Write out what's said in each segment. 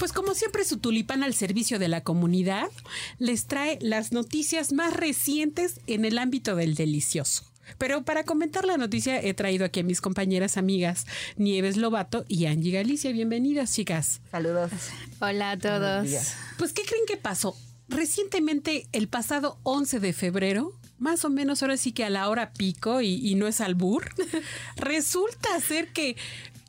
Pues como siempre su tulipán al servicio de la comunidad les trae las noticias más recientes en el ámbito del delicioso. Pero para comentar la noticia he traído aquí a mis compañeras amigas Nieves Lobato y Angie Galicia. Bienvenidas, chicas. Saludos. Hola a todos. Pues, ¿qué creen que pasó? Recientemente, el pasado 11 de febrero, más o menos ahora sí que a la hora pico y, y no es albur, resulta ser que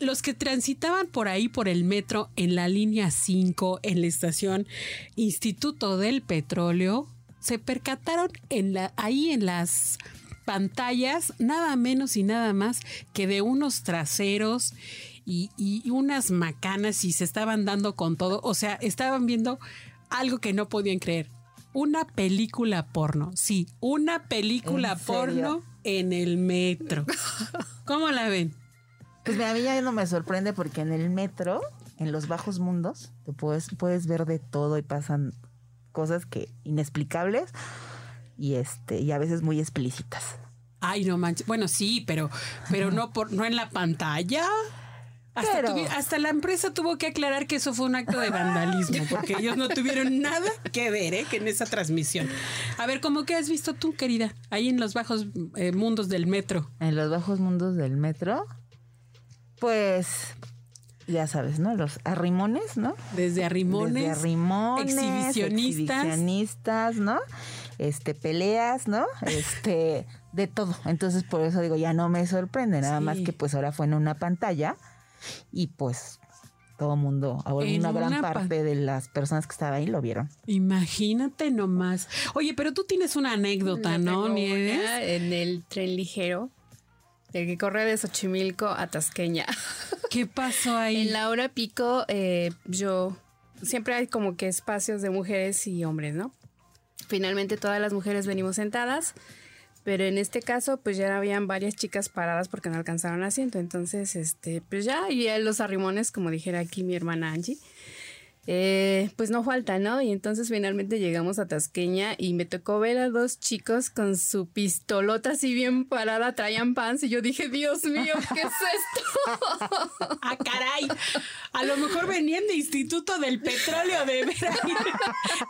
los que transitaban por ahí por el metro en la línea 5 en la estación Instituto del Petróleo se percataron en la, ahí en las pantallas nada menos y nada más que de unos traseros y, y unas macanas y se estaban dando con todo, o sea, estaban viendo algo que no podían creer. Una película porno, sí, una película porno en el metro. ¿Cómo la ven? Pues mira, a mí ya no me sorprende porque en el metro, en los bajos mundos, te puedes, puedes ver de todo y pasan cosas que inexplicables y este y a veces muy explícitas. Ay, no manches. Bueno, sí, pero, pero no por, no en la pantalla. Hasta, Pero- tuvi- hasta la empresa tuvo que aclarar que eso fue un acto de vandalismo, porque ellos no tuvieron nada que ver ¿eh? que en esa transmisión. A ver, ¿cómo que has visto tú, querida? Ahí en los bajos eh, mundos del metro. En los bajos mundos del metro, pues ya sabes, ¿no? Los arrimones, ¿no? Desde arrimones, Desde arrimones, exhibicionistas. exhibicionistas, ¿no? Este, peleas, ¿no? Este, de todo. Entonces, por eso digo, ya no me sorprende, nada Sí. más que pues ahora fue en una pantalla y pues todo mundo, ahora En una gran parte de las personas que estaban ahí lo vieron. Imagínate nomás. Oye, pero tú tienes una anécdota, ¿no, Nieves? una En el tren ligero, el que corre de Xochimilco a Tasqueña. ¿Qué pasó ahí? En la hora pico, eh, yo siempre hay como que espacios de mujeres y hombres, ¿no? Finalmente todas las mujeres venimos sentadas, pero en este caso pues ya habían varias chicas paradas porque no alcanzaron asiento, entonces este pues ya y los arrimones, como dijera aquí mi hermana Angie. Eh, pues no falta, ¿no? Y entonces finalmente llegamos a Tasqueña y me tocó ver a dos chicos con su pistolota así bien parada, traían pants y yo dije, Dios mío, ¿qué es esto? Ah, caray. A lo mejor venían de Instituto del Petróleo de ver ahí.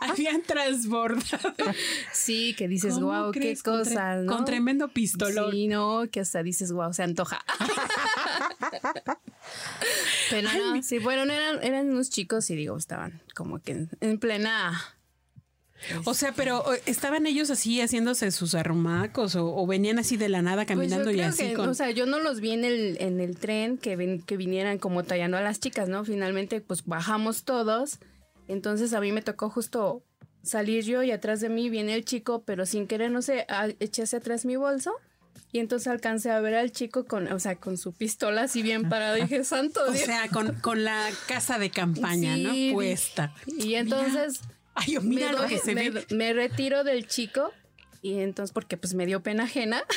Habían transbordado. Sí, que dices, ¿Cómo wow, qué cosas, ¿no? Con tremendo pistolón. Sí, no, que hasta dices, wow, se antoja. Pero no, sí, bueno, no eran, eran unos chicos y digo, estaban como que en, en plena... O sea, pero eh, estaban ellos así haciéndose sus arrumacos o, o venían así de la nada Pues yo caminando y así que, con. o sea, yo no los vi en el, en el tren que, ven- que vinieran como tallando a las chicas, ¿no? Finalmente, pues bajamos todos. Entonces a mí me tocó justo salir yo y atrás de mí viene el chico, pero sin querer, no sé, eché hacia atrás mi bolso. Y entonces alcancé a ver al chico con, o sea, con su pistola así bien parado. Y dije, santo o sea, con, con la casa de campaña, Sí, ¿no? Puesta. Y entonces Mira. Ay, mira me, lo doy- que se me retiro del chico y entonces porque pues me dio pena ajena.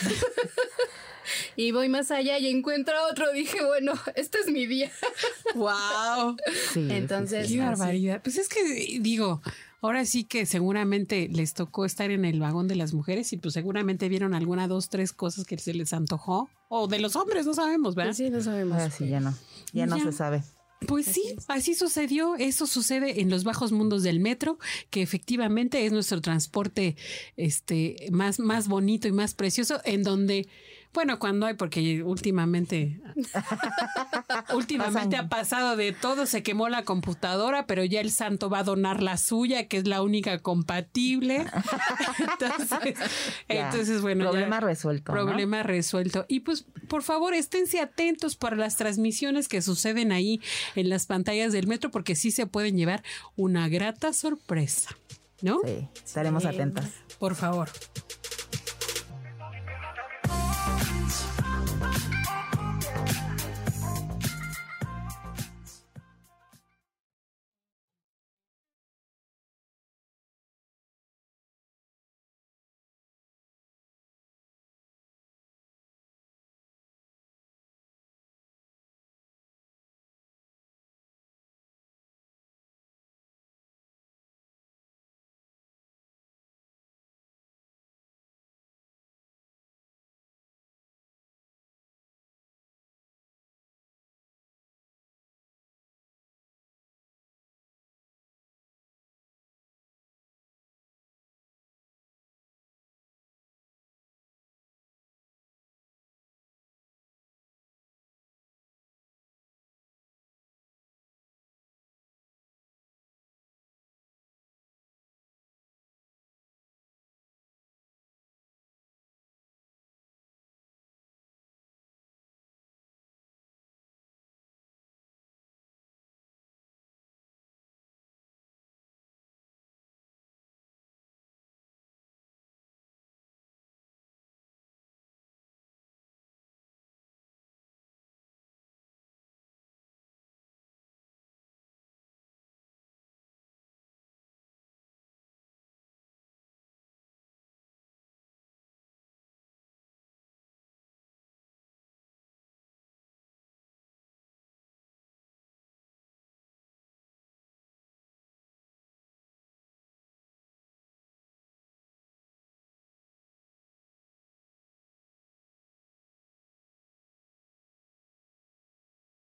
y voy más allá y encuentro a otro. Dije, bueno, este es mi día. ¡Wow! Sí, Entonces, ¡Qué así. barbaridad! Pues es que, digo, ahora sí que seguramente les tocó estar en el vagón de las mujeres y pues seguramente vieron alguna, dos, tres cosas que se les antojó. O de los hombres, no sabemos, ¿verdad? Pues sí, no sabemos. Ahora sí ya no, ya no se sabe. Pues sí, así sucedió. Eso sucede en los bajos mundos del metro, que efectivamente es nuestro transporte este más, más bonito y más precioso, en donde, bueno, cuando hay, porque últimamente, últimamente Pasan. ha pasado de todo, se quemó la computadora, pero ya el santo va a donar la suya, que es la única compatible. entonces, Ya. entonces, bueno. ya- Problema resuelto, ¿no? Problema resuelto. Y pues, por favor, esténse atentos para las transmisiones que suceden ahí en las pantallas del metro, porque sí se pueden llevar una grata sorpresa. ¿no? Sí, estaremos Sí. atentas. Por favor.